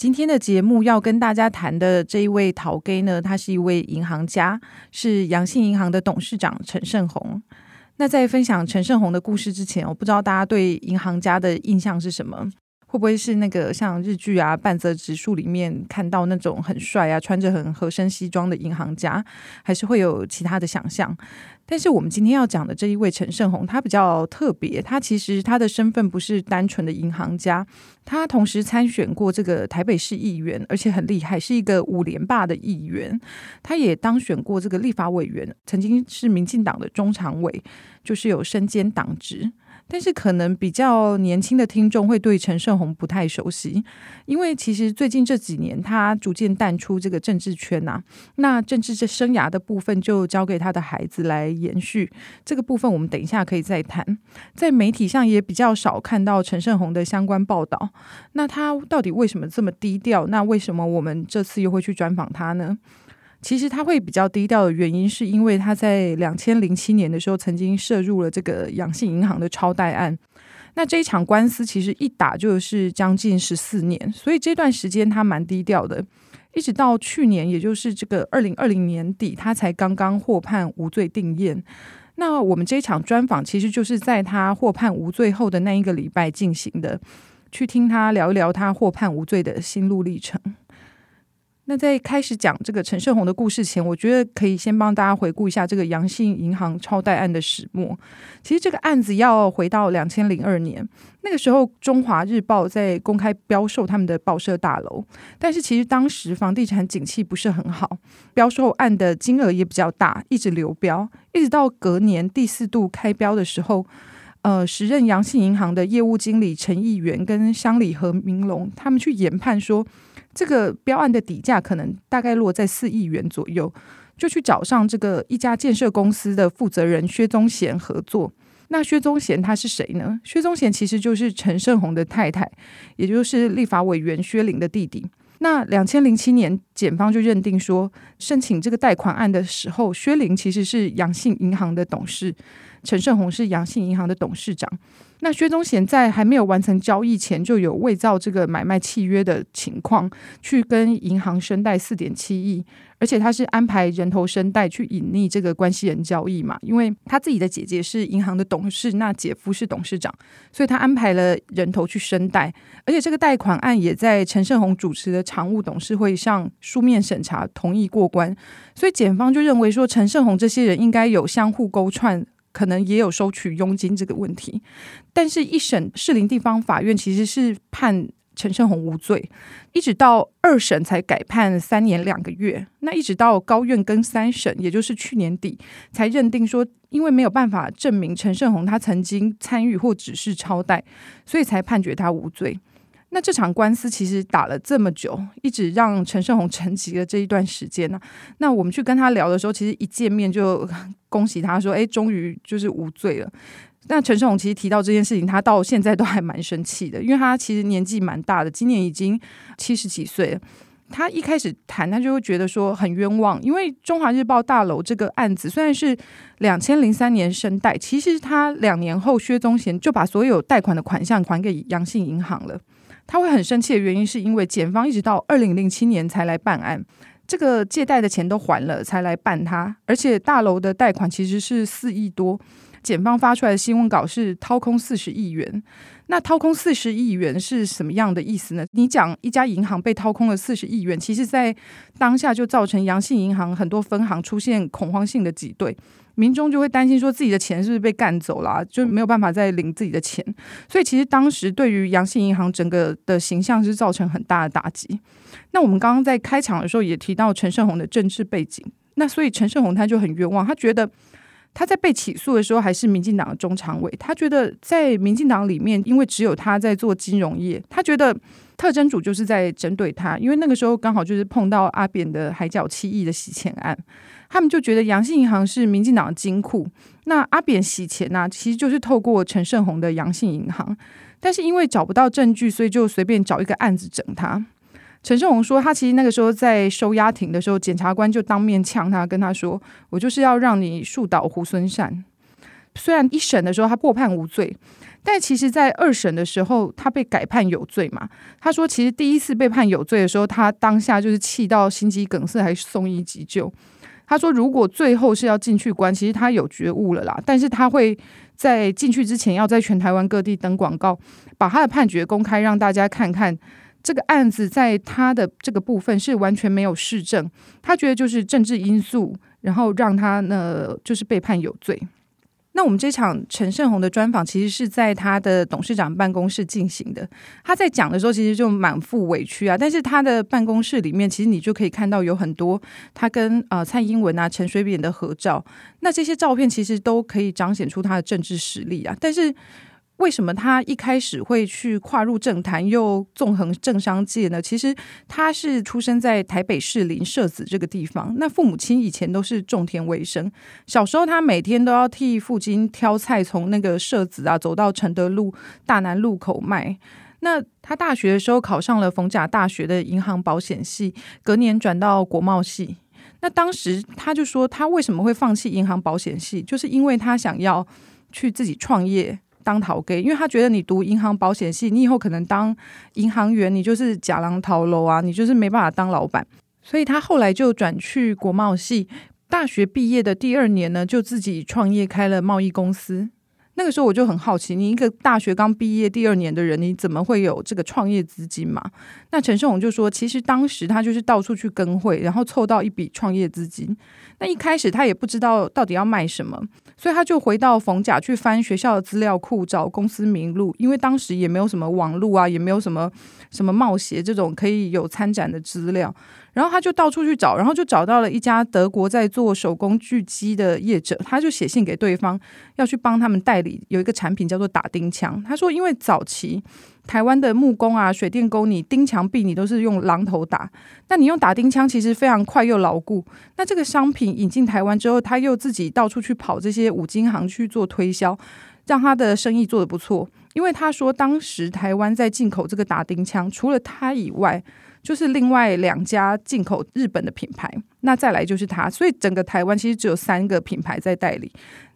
今天的节目要跟大家谈的这一位陶 Gay 呢，他是一位银行家，是阳信银行的董事长陈胜洪。那在分享陈胜洪的故事之前，我不知道大家对银行家的印象是什么？会不会是那个像日剧啊《半泽直树》里面看到那种很帅啊、穿着很合身西装的银行家，还是会有其他的想象？但是我们今天要讲的这一位陈胜鸿，他比较特别，他其实他的身份不是单纯的银行家，他同时参选过这个台北市议员，而且很厉害，是一个五连霸的议员。他也当选过这个立法委员，曾经是民进党的中常委，就是有身兼党职。但是可能比较年轻的听众会对陈胜鸿不太熟悉，因为其实最近这几年他逐渐淡出这个政治圈呐、那政治这生涯的部分就交给他的孩子来延续，这个部分我们等一下可以再谈。在媒体上也比较少看到陈胜鸿的相关报道。那他到底为什么这么低调？那为什么我们这次又会去专访他呢？其实他会比较低调的原因，是因为他在两千零七年的时候曾经涉入了这个阳信银行的超贷案。那这一场官司其实一打就是将近十四年，所以这段时间他蛮低调的，一直到去年，也就是这个二零二零年底，他才刚刚获判无罪定谳。那我们这一场专访其实就是在他获判无罪后的那一个礼拜进行的，去听他聊一聊他获判无罪的心路历程。那在开始讲这个陈胜鸿的故事前，我觉得可以先帮大家回顾一下这个阳信银行超贷案的始末。其实这个案子要回到两千零二年，那个时候中华日报在公开标售他们的报社大楼，但是其实当时房地产景气不是很好，标售案的金额也比较大，一直流标，一直到隔年第四度开标的时候，呃，时任阳信银行的业务经理陈义元跟乡里何明龙他们去研判说。这个标案的底价可能大概落在四亿元左右，就去找上这个一家建设公司的负责人薛宗贤合作。那薛宗贤他是谁呢？薛宗贤其实就是陈胜鸿的太太，也就是立法委员薛玲的弟弟。那两千零七年，检方就认定说，申请这个贷款案的时候，薛玲其实是阳信银行的董事，陈胜鸿是阳信银行的董事长。那薛宗贤在还没有完成交易前，就有伪造这个买卖契约的情况，去跟银行申贷四点七亿，而且他是安排人头申贷去隐匿这个关系人交易嘛，因为他自己的姐姐是银行的董事，那姐夫是董事长，所以他安排了人头去申贷，而且这个贷款案也在陈胜鸿主持的常务董事会上书面审查同意过关，所以检方就认为说陈胜鸿这些人应该有相互勾串。可能也有收取佣金这个问题，但是一审士林地方法院其实是判陈胜鸿无罪，一直到二审才改判三年两个月。那一直到高院跟三审，也就是去年底才认定说，因为没有办法证明陈胜鸿他曾经参与或指示超贷，所以才判决他无罪。那这场官司其实打了这么久，一直让陈胜鸿 沉寂了这一段时间呢。那我们去跟他聊的时候，其实一见面就 恭喜他说：“哎，终于就是无罪了。”那陈胜鸿其实提到这件事情，他到现在都还蛮生气的，因为他其实年纪蛮大的，今年已经七十几岁了。他一开始谈，他就会觉得说很冤枉，因为中华日报大楼这个案子虽然是两千零三年申贷，其实他两年后薛宗贤就把所有贷款的款项还给阳信银行了。他会很生气的原因，是因为检方一直到二零零七年才来办案，这个借贷的钱都还了才来办他，而且大楼的贷款其实是四亿多，检方发出来的新闻稿是掏空四十亿元。那掏空四十亿元是什么样的意思呢？你讲一家银行被掏空了四十亿元，其实在当下就造成阳信银行很多分行出现恐慌性的挤兑。民众就会担心说自己的钱是不是被干走了，就没有办法再领自己的钱，所以其实当时对于阳信银行整个的形象是造成很大的打击。那我们刚刚在开场的时候也提到陈胜鸿的政治背景，那所以陈胜鸿他就很冤枉，他觉得他在被起诉的时候还是民进党的中常委，他觉得在民进党里面，因为只有他在做金融业，他觉得特侦组就是在针对他，因为那个时候刚好就是碰到阿扁的海角七亿的洗钱案，他们就觉得阳信银行是民进党的金库，那阿扁洗钱呢、其实就是透过陈胜鸿的阳信银行，但是因为找不到证据，所以就随便找一个案子整他。陈胜鸿说，他其实那个时候在收押庭的时候，检察官就当面呛他，跟他说：“我就是要让你树倒猢狲散。”虽然一审的时候他获判无罪，但其实，在二审的时候他被改判有罪嘛。他说，其实第一次被判有罪的时候，他当下就是气到心肌梗塞，还送医急救。他说，如果最后是要进去关，其实他有觉悟了啦，但是他会在进去之前，要在全台湾各地登广告，把他的判决公开，让大家看看。这个案子在他的这个部分是完全没有市政，他觉得就是政治因素，然后让他呢就是被判有罪。那我们这场陈胜洪的专访其实是在他的董事长办公室进行的。他在讲的时候其实就满腹委屈啊，但是他的办公室里面其实你就可以看到有很多他跟呃蔡英文啊、陈水扁的合照，那这些照片其实都可以彰显出他的政治实力啊，但是。为什么他一开始会去跨入政坛，又纵横政商界呢？其实他是出生在台北士林社子这个地方，那父母亲以前都是种田为生。小时候他每天都要替父亲挑菜，从那个社子啊走到承德路大南路口卖。那他大学的时候考上了逢甲大学的银行保险系，隔年转到国贸系。那当时他就说，他为什么会放弃银行保险系，就是因为他想要去自己创业。当逃给，因为他觉得你读银行保险系，你以后可能当银行员，你就是假狼逃楼啊，你就是没办法当老板。所以他后来就转去国贸系，大学毕业的第二年呢，就自己创业开了贸易公司。那个时候我就很好奇，你一个大学刚毕业第二年的人，你怎么会有这个创业资金嘛？那陈胜宏就说，其实当时他就是到处去跟会，然后凑到一笔创业资金。那一开始他也不知道到底要卖什么，所以他就回到冯甲去翻学校的资料库，找公司名录，因为当时也没有什么网络啊，也没有什么什么冒险这种可以有参展的资料。然后他就到处去找，然后就找到了一家德国在做手工锯机的业者，他就写信给对方，要去帮他们代理有一个产品叫做打钉枪。他说，因为早期台湾的木工啊、水电工，你钉墙壁你都是用榔头打，那你用打钉枪其实非常快又牢固。那这个商品引进台湾之后，他又自己到处去跑这些五金行去做推销，让他的生意做得不错。因为他说，当时台湾在进口这个打钉枪，除了他以外，就是另外两家进口日本的品牌，那再来就是他，所以整个台湾其实只有三个品牌在代理。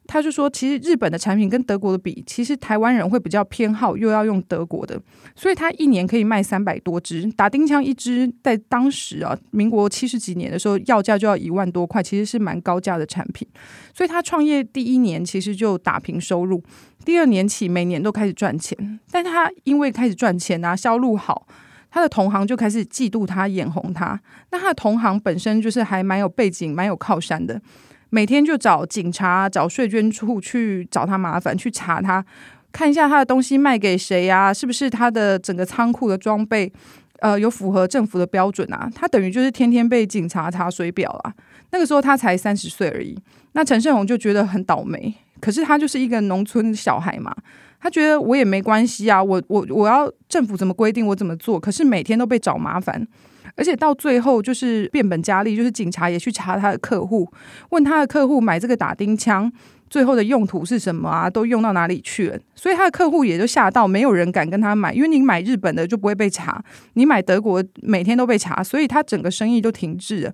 他就说，其实日本的产品跟德国的比，其实台湾人会比较偏好又要用德国的，所以他一年可以卖三百多支打钉枪，一支在当时啊，民国七十几年的时候，要价就要一万多块，其实是蛮高价的产品。所以他创业第一年其实就打平收入，第二年起每年都开始赚钱，但他因为开始赚钱啊，销路好。他的同行就开始嫉妒他、眼红他。那他的同行本身就是还蛮有背景、蛮有靠山的，每天就找警察、找税捐处去找他麻烦，去查他，看一下他的东西卖给谁呀、啊？是不是他的整个仓库的装备，呃，有符合政府的标准啊？他等于就是天天被警察查水表啊。那个时候他才三十岁而已。那陈胜鸿就觉得很倒霉，可是他就是一个农村小孩嘛。他觉得我也没关系啊，我我我要政府怎么规定我怎么做，可是每天都被找麻烦，而且到最后就是变本加厉，就是警察也去查他的客户，问他的客户买这个打钉枪最后的用途是什么啊，都用到哪里去了，所以他的客户也就吓到，没有人敢跟他买，因为你买日本的就不会被查，你买德国每天都被查，所以他整个生意都停滞了。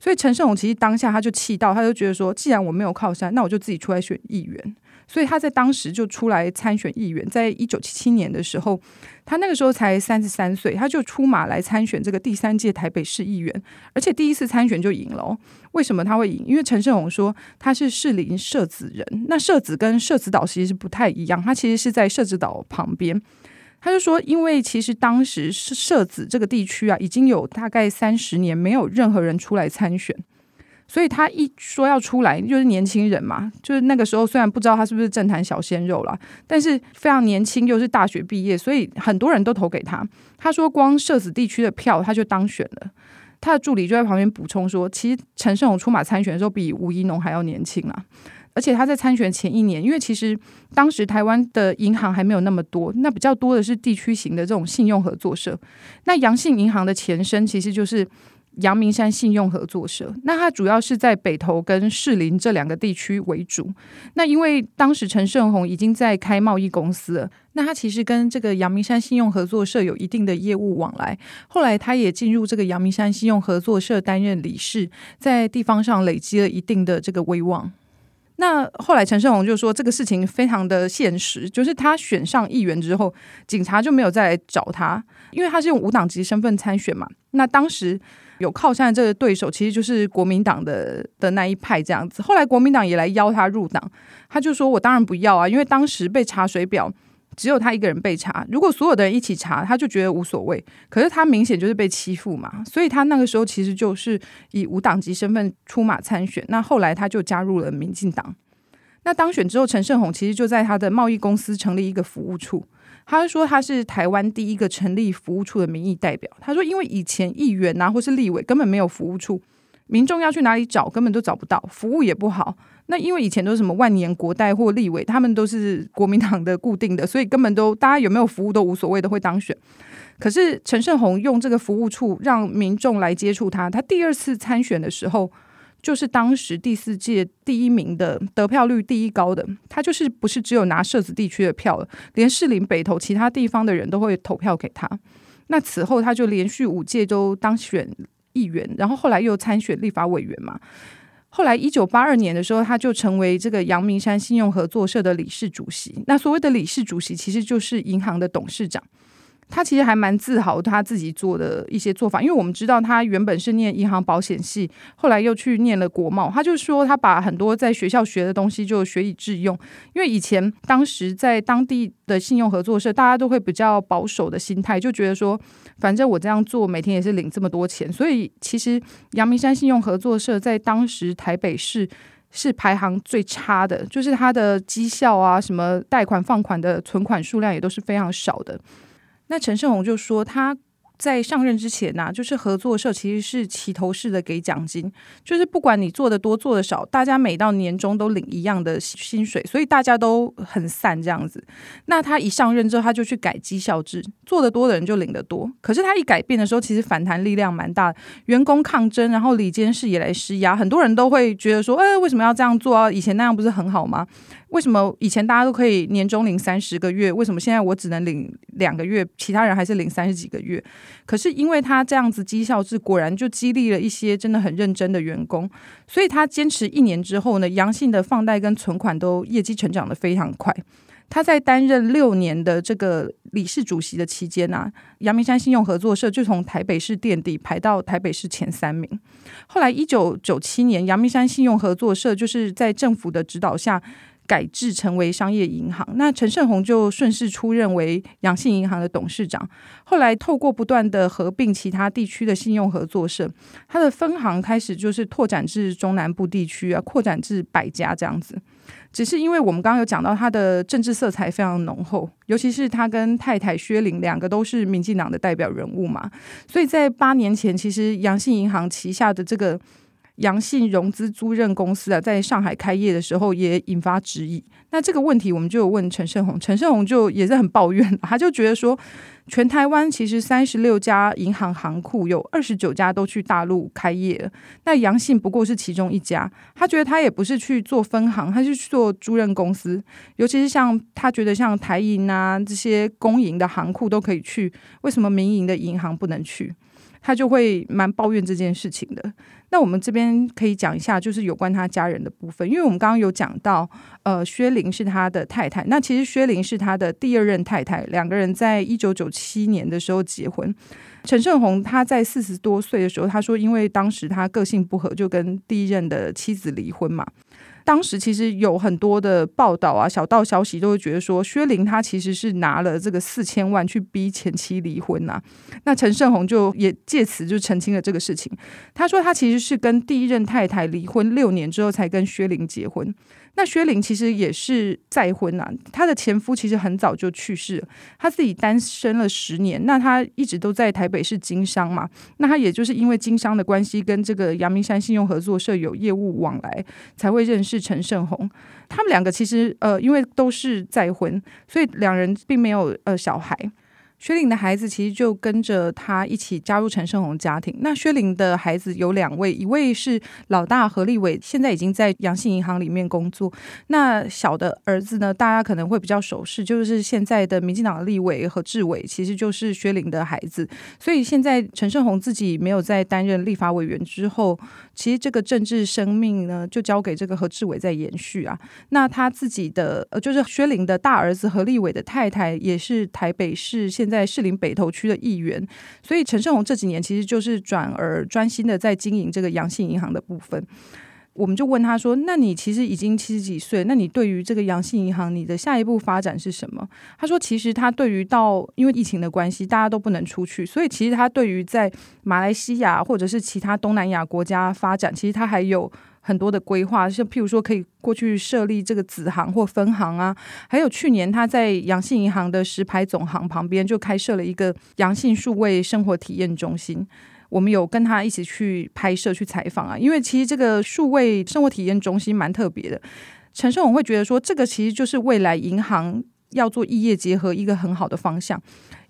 所以陈胜鸿其实当下他就气到，他就觉得说，既然我没有靠山，那我就自己出来选议员。所以他在当时就出来参选议员，在一九七七年的时候，他那个时候才三十三岁，他就出马来参选这个第三届台北市议员，而且第一次参选就赢了哦。为什么他会赢？因为陈胜鸿说他是士林社子人，那社子跟社子岛其实是不太一样，他其实是在社子岛旁边。他就说，因为其实当时社子这个地区啊，已经有大概三十年没有任何人出来参选。所以他一说要出来，就是年轻人嘛，就是那个时候虽然不知道他是不是政坛小鲜肉啦，但是非常年轻，又是大学毕业，所以很多人都投给他。他说光社子地区的票他就当选了。他的助理就在旁边补充说，其实陈胜鸿出马参选的时候比吴怡农还要年轻啊。而且他在参选前一年，因为其实当时台湾的银行还没有那么多，那比较多的是地区型的这种信用合作社。那阳信银行的前身其实就是阳明山信用合作社，那它主要是在北投跟士林这两个地区为主。那因为当时陈胜鸿已经在开贸易公司了，那他其实跟这个阳明山信用合作社有一定的业务往来。后来他也进入这个阳明山信用合作社担任理事，在地方上累积了一定的这个威望。那后来陈胜鸿就说，这个事情非常的现实，就是他选上议员之后，警察就没有再来找他，因为他是用无党籍身份参选嘛。那当时有靠山的这个对手，其实就是国民党的的那一派这样子。后来国民党也来邀他入党，他就说：“我当然不要啊，因为当时被查水表。”只有他一个人被查，如果所有的人一起查，他就觉得无所谓。可是他明显就是被欺负嘛，所以他那个时候其实就是以无党籍身份出马参选。那后来他就加入了民进党。那当选之后，陈胜鸿其实就在他的贸易公司成立一个服务处。他说他是台湾第一个成立服务处的民意代表。他说，因为以前议员啊或是立委根本没有服务处，民众要去哪里找根本都找不到，服务也不好。那因为以前都是什么万年国代或立委，他们都是国民党的固定的，所以根本都大家有没有服务都无所谓，都会当选。可是陈胜鸿用这个服务处让民众来接触他，他第二次参选的时候，就是当时第四届第一名的得票率第一高的，他就是不是只有拿社子地区的票了，连士林北投其他地方的人都会投票给他。那此后他就连续五届都当选议员，然后后来又参选立法委员嘛。后来，一九八二年的时候，他就成为这个阳明山信用合作社的理事主席。那所谓的理事主席，其实就是银行的董事长。他其实还蛮自豪他自己做的一些做法，因为我们知道他原本是念银行保险系，后来又去念了国贸。他就说他把很多在学校学的东西就学以致用，因为以前当时在当地的信用合作社，大家都会比较保守的心态，就觉得说反正我这样做每天也是领这么多钱，所以其实阳明山信用合作社在当时台北市是排行最差的，就是它的绩效啊，什么贷款放款的存款数量也都是非常少的。那陈胜洪就说他。在上任之前呐、啊，就是合作社其实是齐头式的给奖金，就是不管你做的多做的少，大家每到年终都领一样的薪水，所以大家都很散这样子。那他一上任之后，他就去改绩效制，做的多的人就领得多。可是他一改变的时候，其实反弹力量蛮大，员工抗争，然后里监事也来施压，很多人都会觉得说，哎，为什么要这样做啊？以前那样不是很好吗？为什么以前大家都可以年终领三十个月，为什么现在我只能领两个月，其他人还是领三十几个月？可是因为他这样子绩效制，果然就激励了一些真的很认真的员工，所以他坚持一年之后呢，阳性的放贷跟存款都业绩成长得非常快。他在担任六年的这个理事主席的期间呢、阳明山信用合作社就从台北市垫底排到台北市前三名。后来一九九七年，阳明山信用合作社就是在政府的指导下。改制成为商业银行，那陈胜鸿就顺势出任为阳信银行的董事长。后来透过不断的合并其他地区的信用合作社，他的分行开始就是拓展至中南部地区啊，扩展至百家这样子。只是因为我们刚刚有讲到他的政治色彩非常浓厚，尤其是他跟太太薛玲两个都是民进党的代表人物嘛，所以在八年前，其实阳信银行旗下的这个。阳信融资租赁公司啊，在上海开业的时候也引发质疑。那这个问题，我们就有问陈胜鸿，陈胜鸿就也是很抱怨，他就觉得说，全台湾其实三十六家银行行库，有二十九家都去大陆开业了，那阳信不过是其中一家。他觉得他也不是去做分行，他是去做租赁公司。尤其是像他觉得像台银啊这些公营的行库都可以去，为什么民营的银行不能去？他就会蛮抱怨这件事情的。那我们这边可以讲一下，就是有关他家人的部分，因为我们刚刚有讲到，呃，薛玲是他的太太。那其实薛玲是他的第二任太太，两个人在一九九七年的时候结婚。陈胜鸿他在四十多岁的时候，他说因为当时他个性不合，就跟第一任的妻子离婚嘛。当时其实有很多的报道啊，小道消息都会觉得说，薛林他其实是拿了这个四千万去逼前妻离婚呐、那陈胜洪就也借此就澄清了这个事情。他说他其实是跟第一任太太离婚六年之后才跟薛林结婚。那薛玲其实也是再婚啊，她的前夫其实很早就去世了，她自己单身了十年，那她一直都在台北市经商嘛，那她也就是因为经商的关系，跟这个阳明山信用合作社有业务往来，才会认识陈胜鸿。他们两个其实呃，因为都是再婚，所以两人并没有呃小孩。薛玲的孩子其实就跟着他一起加入陈胜鸿家庭。那薛玲的孩子有两位，一位是老大何立伟，现在已经在阳信银行里面工作。那小的儿子呢，大家可能会比较熟悉，就是现在的民进党立委何志伟，其实就是薛玲的孩子。所以现在陈胜鸿自己没有在担任立法委员之后，其实这个政治生命呢，就交给这个何志伟在延续啊。那他自己的呃，就是薛玲的大儿子何立伟的太太，也是台北市现现。在士林北投区的议员，所以陈胜鸿这几年其实就是转而专心的在经营这个阳信银行的部分。我们就问他说：“那你其实已经七十几岁，那你对于这个阳信银行，你的下一步发展是什么？”他说：“其实他对于到因为疫情的关系，大家都不能出去，所以其实他对于在马来西亚或者是其他东南亚国家发展，其实他还有。”很多的规划，像譬如说可以过去设立这个子行或分行啊，还有去年他在阳信银行的石牌总行旁边就开设了一个阳信数位生活体验中心，我们有跟他一起去拍摄去采访啊，因为其实这个数位生活体验中心蛮特别的，陈胜鸿会觉得说这个其实就是未来银行要做异业结合一个很好的方向。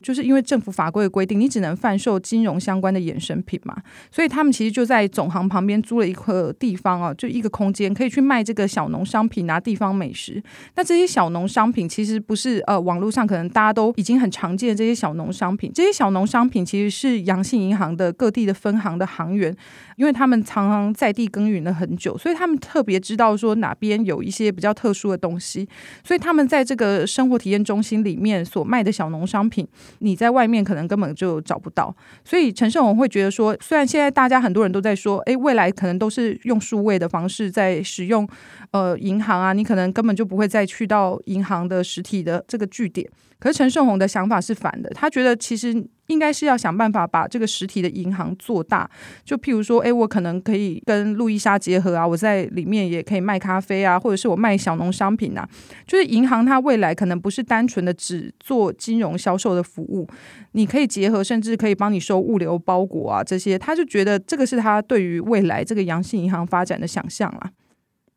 就是因为政府法规的规定，你只能贩售金融相关的衍生品嘛，所以他们其实就在总行旁边租了一个地方啊，就一个空间，可以去卖这个小农商品啊、地方美食。那这些小农商品其实不是呃网络上可能大家都已经很常见的这些小农商品，这些小农商品其实是阳信银行的各地的分行的行员，因为他们常常在地耕耘了很久，所以他们特别知道说哪边有一些比较特殊的东西，所以他们在这个生活体验中心里面所卖的小农商品。你在外面可能根本就找不到，所以陈胜鸿会觉得说，虽然现在大家很多人都在说，哎，未来可能都是用数位的方式在使用，呃，银行啊，你可能根本就不会再去到银行的实体的这个据点。可是陈胜鸿的想法是反的，他觉得其实应该是要想办法把这个实体的银行做大。就譬如说，诶，我可能可以跟路易莎结合啊，我在里面也可以卖咖啡啊，或者是我卖小农商品啊。就是银行它未来可能不是单纯的只做金融销售的服务，你可以结合，甚至可以帮你收物流包裹啊这些。他就觉得这个是他对于未来这个阳信银行发展的想象啦。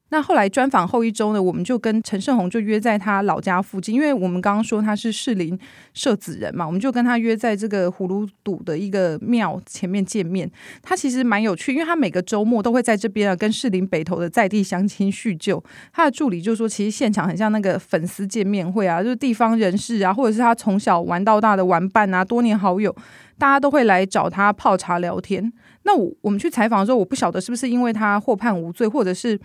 那后来专访后一周呢，我们就跟陈胜鸿就约在他老家附近，因为我们刚刚说他是士林社子人嘛，我们就跟他约在这个葫芦堵的一个庙前面见面。他其实蛮有趣，因为他每个周末都会在这边啊跟士林北投的在地乡亲叙旧。他的助理就说，其实现场很像那个粉丝见面会啊，就是地方人士啊，或者是他从小玩到大的玩伴啊，多年好友，大家都会来找他泡茶聊天。那我我们去采访的时候，我不晓得是不是因为他获判无罪，或者是。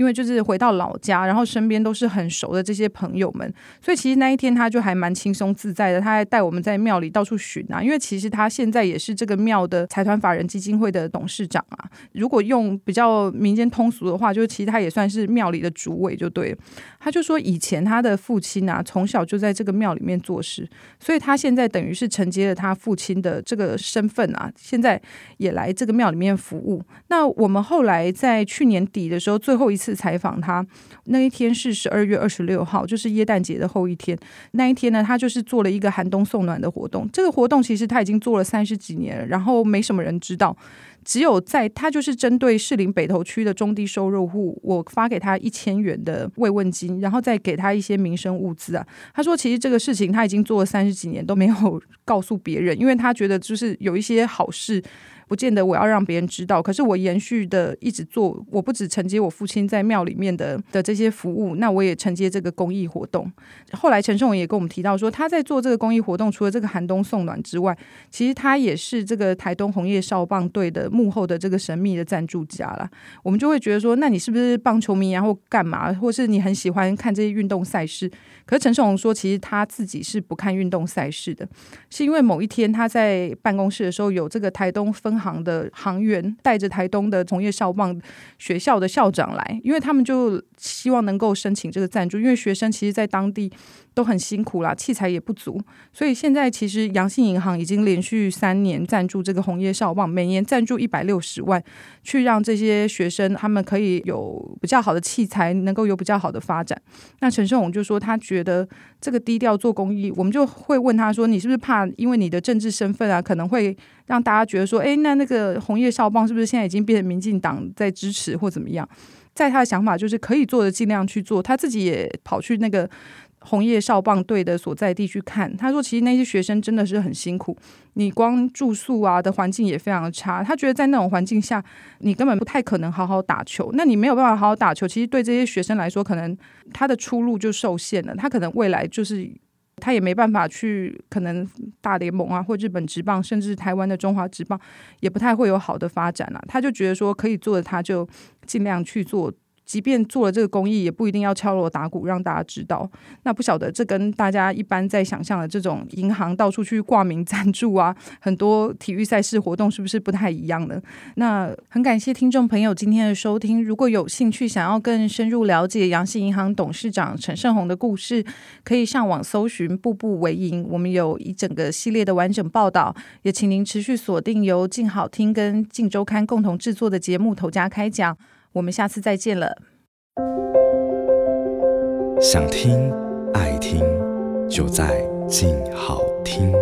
因为就是回到老家，然后身边都是很熟的这些朋友们，所以其实那一天他就还蛮轻松自在的。他还带我们在庙里到处巡啊，因为其实他现在也是这个庙的财团法人基金会的董事长啊。如果用比较民间通俗的话，就是其实他也算是庙里的主委就对。他就说以前他的父亲啊，从小就在这个庙里面做事，所以他现在等于是承接了他父亲的这个身份啊，现在也来这个庙里面服务。那我们后来在去年底的时候，最后一次。采访他那一天是十二月二十六号，就是耶诞节的后一天。那一天呢，他就是做了一个寒冬送暖的活动。这个活动其实他已经做了三十几年了，然后没什么人知道。只有在他就是针对士林北投区的中低收入户，我发给他一千元的慰问金，然后再给他一些民生物资啊。他说，其实这个事情他已经做了三十几年都没有告诉别人，因为他觉得就是有一些好事。不见得我要让别人知道，可是我延续的一直做，我不只承接我父亲在庙里面的的这些服务，那我也承接这个公益活动。后来陈胜鸿也跟我们提到说，他在做这个公益活动，除了这个寒冬送暖之外，其实他也是这个台东红叶少棒队的幕后的这个神秘的赞助家啦。我们就会觉得说，那你是不是棒球迷啊，或干嘛，或是你很喜欢看这些运动赛事？可是陈胜鸿说，其实他自己是不看运动赛事的。是因为某一天他在办公室的时候，有这个台东分行的行员带着台东的从业校棒学校的校长来，因为他们就希望能够申请这个赞助，因为学生其实在当地都很辛苦啦，器材也不足，所以现在其实阳信银行已经连续三年赞助这个红叶少棒，每年赞助一百六十万，去让这些学生他们可以有比较好的器材，能够有比较好的发展。那陈胜鸿就说他觉得这个低调做公益，我们就会问他说：“你是不是怕因为你的政治身份啊，可能会让大家觉得说，诶，那那个红叶少棒是不是现在已经变成民进党在支持或怎么样？”在他的想法就是可以做的尽量去做，他自己也跑去那个。红叶少棒队的所在地去看，他说：“其实那些学生真的是很辛苦，你光住宿啊的环境也非常差。他觉得在那种环境下，你根本不太可能好好打球。那你没有办法好好打球，其实对这些学生来说，可能他的出路就受限了。他可能未来就是他也没办法去，可能大联盟啊，或日本职棒，甚至台湾的中华职棒，也不太会有好的发展了。他就觉得说，可以做的，他就尽量去做。”即便做了这个公益，也不一定要敲锣打鼓让大家知道。那不晓得这跟大家一般在想象的这种银行到处去挂名赞助啊，很多体育赛事活动是不是不太一样呢？那很感谢听众朋友今天的收听。如果有兴趣想要更深入了解阳信银行董事长陈胜鸿的故事，可以上网搜寻“步步为营”，我们有一整个系列的完整报道。也请您持续锁定由静好听跟静周刊共同制作的节目《头家开讲》。我们下次再见了。想听爱听，就在静好听。